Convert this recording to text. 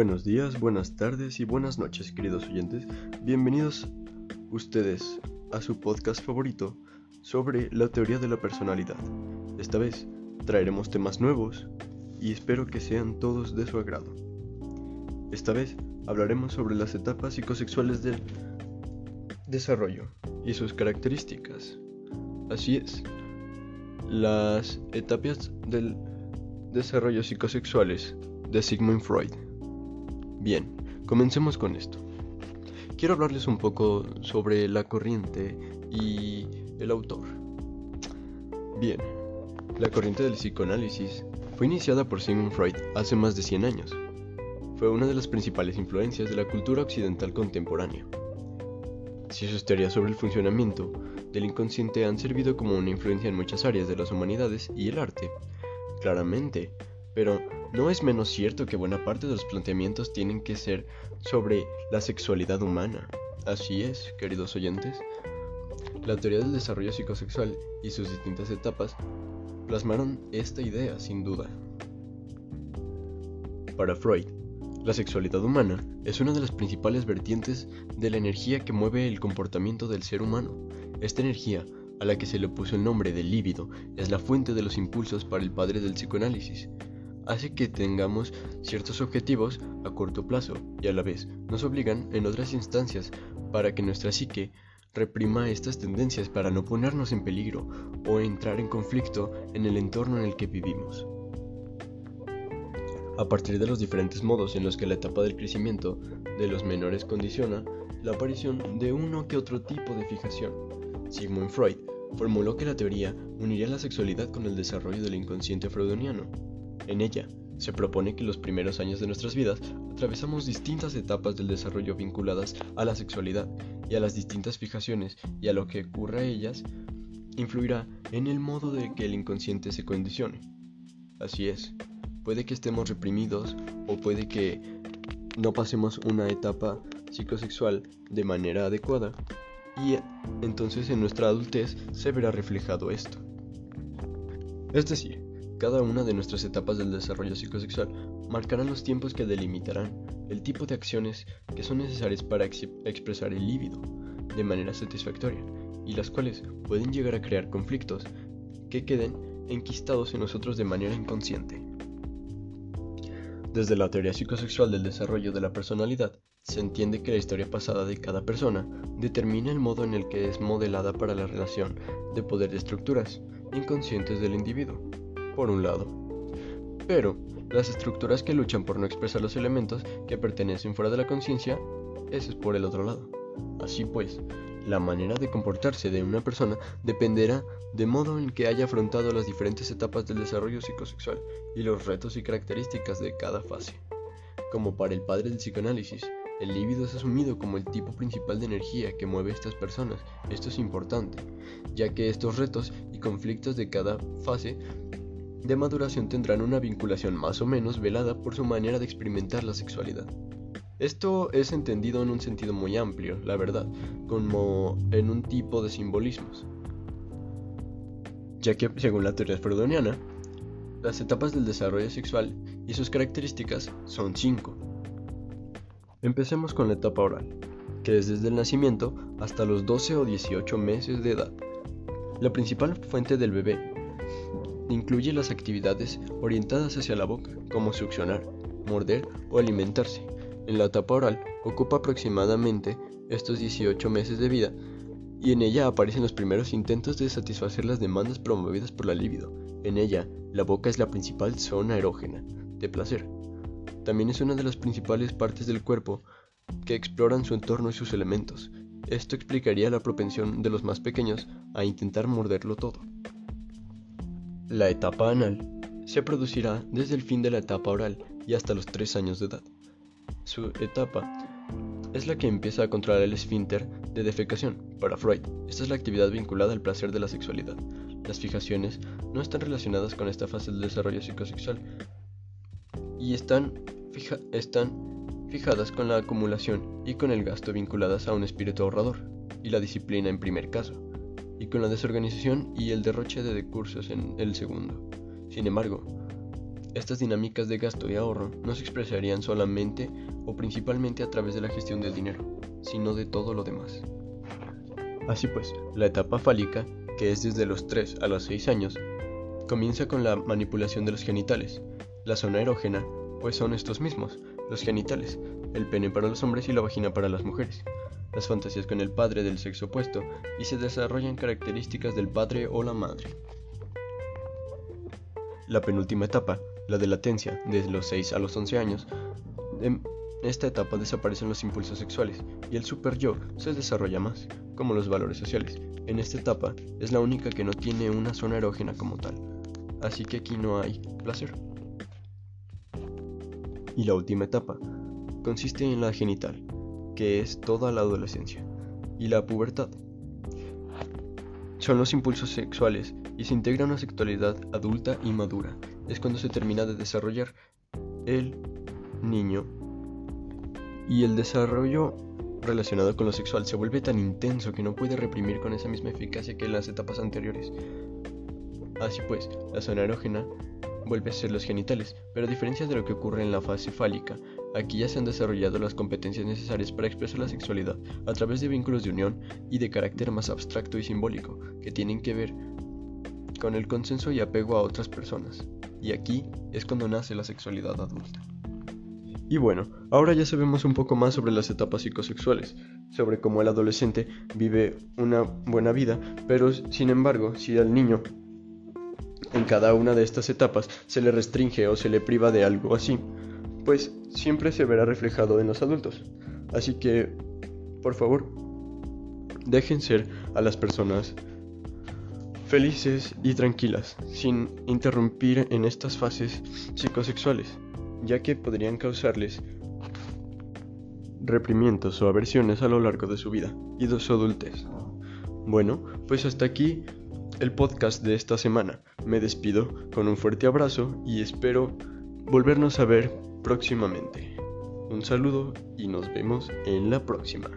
Buenos días, buenas tardes y buenas noches, queridos oyentes. Bienvenidos ustedes a su podcast favorito sobre la teoría de la personalidad. Esta vez traeremos temas nuevos y espero que sean todos de su agrado. Esta vez hablaremos sobre las etapas psicosexuales del desarrollo y sus características. Así es, las etapas del desarrollo psicosexuales de Sigmund Freud. Bien, comencemos con esto. Quiero hablarles un poco sobre la corriente y el autor. Bien, la corriente del psicoanálisis fue iniciada por Sigmund Freud hace más de 100 años. Fue una de las principales influencias de la cultura occidental contemporánea. Si sus teorías sobre el funcionamiento del inconsciente han servido como una influencia en muchas áreas de las humanidades y el arte, claramente, pero no es menos cierto que buena parte de los planteamientos tienen que ser sobre la sexualidad humana. Así es, queridos oyentes. La teoría del desarrollo psicosexual y sus distintas etapas plasmaron esta idea sin duda. Para Freud, la sexualidad humana es una de las principales vertientes de la energía que mueve el comportamiento del ser humano. Esta energía, a la que se le puso el nombre de líbido, es la fuente de los impulsos para el padre del psicoanálisis. Hace que tengamos ciertos objetivos a corto plazo y a la vez nos obligan en otras instancias para que nuestra psique reprima estas tendencias para no ponernos en peligro o entrar en conflicto en el entorno en el que vivimos. A partir de los diferentes modos en los que la etapa del crecimiento de los menores condiciona la aparición de uno que otro tipo de fijación, Sigmund Freud formuló que la teoría uniría la sexualidad con el desarrollo del inconsciente freudoniano. En ella, se propone que los primeros años de nuestras vidas atravesamos distintas etapas del desarrollo vinculadas a la sexualidad y a las distintas fijaciones y a lo que ocurra a ellas influirá en el modo de que el inconsciente se condicione. Así es, puede que estemos reprimidos o puede que no pasemos una etapa psicosexual de manera adecuada y entonces en nuestra adultez se verá reflejado esto. Es decir, cada una de nuestras etapas del desarrollo psicosexual marcarán los tiempos que delimitarán el tipo de acciones que son necesarias para expresar el líbido de manera satisfactoria y las cuales pueden llegar a crear conflictos que queden enquistados en nosotros de manera inconsciente. Desde la teoría psicosexual del desarrollo de la personalidad, se entiende que la historia pasada de cada persona determina el modo en el que es modelada para la relación de poder de estructuras inconscientes del individuo por un lado. Pero las estructuras que luchan por no expresar los elementos que pertenecen fuera de la conciencia, ese es por el otro lado. Así pues, la manera de comportarse de una persona dependerá de modo en que haya afrontado las diferentes etapas del desarrollo psicosexual y los retos y características de cada fase. Como para el padre del psicoanálisis, el líbido es asumido como el tipo principal de energía que mueve a estas personas. Esto es importante, ya que estos retos y conflictos de cada fase de maduración tendrán una vinculación más o menos velada por su manera de experimentar la sexualidad. Esto es entendido en un sentido muy amplio, la verdad, como en un tipo de simbolismos, ya que según la teoría freudoniana, las etapas del desarrollo sexual y sus características son cinco. Empecemos con la etapa oral, que es desde el nacimiento hasta los 12 o 18 meses de edad. La principal fuente del bebé incluye las actividades orientadas hacia la boca, como succionar, morder o alimentarse. En la etapa oral ocupa aproximadamente estos 18 meses de vida y en ella aparecen los primeros intentos de satisfacer las demandas promovidas por la libido. En ella, la boca es la principal zona erógena de placer. También es una de las principales partes del cuerpo que exploran su entorno y sus elementos. Esto explicaría la propensión de los más pequeños a intentar morderlo todo. La etapa anal se producirá desde el fin de la etapa oral y hasta los 3 años de edad. Su etapa es la que empieza a controlar el esfínter de defecación. Para Freud, esta es la actividad vinculada al placer de la sexualidad. Las fijaciones no están relacionadas con esta fase del desarrollo psicosexual y están, están fijadas con la acumulación y con el gasto vinculadas a un espíritu ahorrador y la disciplina en primer caso y con la desorganización y el derroche de recursos en el segundo. Sin embargo, Estas dinámicas de gasto y ahorro no se expresarían solamente o principalmente a través de la gestión del dinero, sino de todo lo demás. Así pues, la etapa fálica, que es desde los 3 a los 6 años, comienza con la manipulación de los genitales. La zona erógena, pues son estos mismos, los genitales, el pene para los hombres y la vagina para las mujeres, las fantasías con el padre del sexo opuesto y se desarrollan características del padre o la madre. La penúltima etapa, la de latencia, desde los 6 a los 11 años, en esta etapa desaparecen los impulsos sexuales y el super yo se desarrolla más, como los valores sociales. En esta etapa es la única que no tiene una zona erógena como tal, así que aquí no hay placer. Y la última etapa consiste en la genital, que es toda la adolescencia, y la pubertad. Son los impulsos sexuales y se integra una sexualidad adulta y madura. Es cuando se termina de desarrollar el niño y el desarrollo relacionado con lo sexual se vuelve tan intenso que no puede reprimir con esa misma eficacia que en las etapas anteriores. Así pues, la zona erógena vuelve a ser los genitales, pero a diferencia de lo que ocurre en la fase fálica, aquí ya se han desarrollado las competencias necesarias para expresar la sexualidad a través de vínculos de unión y de carácter más abstracto y simbólico, que tienen que ver con el consenso y apego a otras personas. Y aquí es cuando nace la sexualidad adulta. Y bueno, ahora ya sabemos un poco más sobre las etapas psicosexuales, sobre cómo el adolescente vive una buena vida, pero sin embargo, si al niño en cada una de estas etapas se le restringe o se le priva de algo así, pues siempre se verá reflejado en los adultos. Así que, por favor, dejen ser a las personas felices y tranquilas, sin interrumpir en estas fases psicosexuales, ya que podrían causarles reprimientos o aversiones a lo largo de su vida y de su adultez. Bueno, pues hasta aquí el podcast de esta semana. Me despido con un fuerte abrazo y espero volvernos a ver próximamente. Un saludo y nos vemos en la próxima.